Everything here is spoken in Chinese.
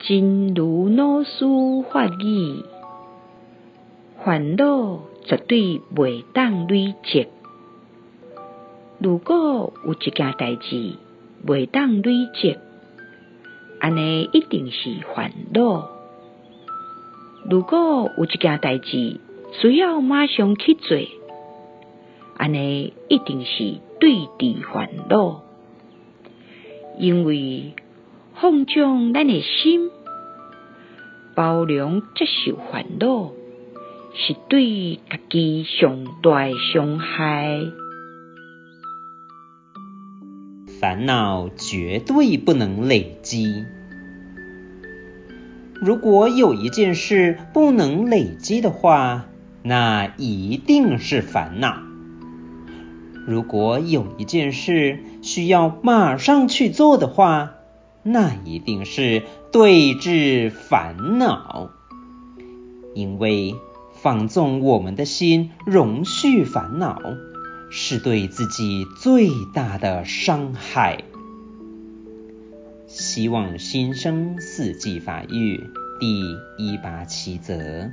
真如老师法语，烦恼绝对袂当累积。如果有一件代志袂当累积，安尼一定是烦恼。如果有一件代志需要马上去做，安尼一定是对治烦恼。因为放纵咱的心，包容接受烦恼，是对家己上大的伤害。烦恼绝对不能累积。如果有一件事不能累积的话，那一定是烦恼。如果有一件事需要马上去做的话，那一定是对治烦恼。因为放纵我们的心容续烦恼，是对自己最大的伤害。希望新生四季法语第一八七则。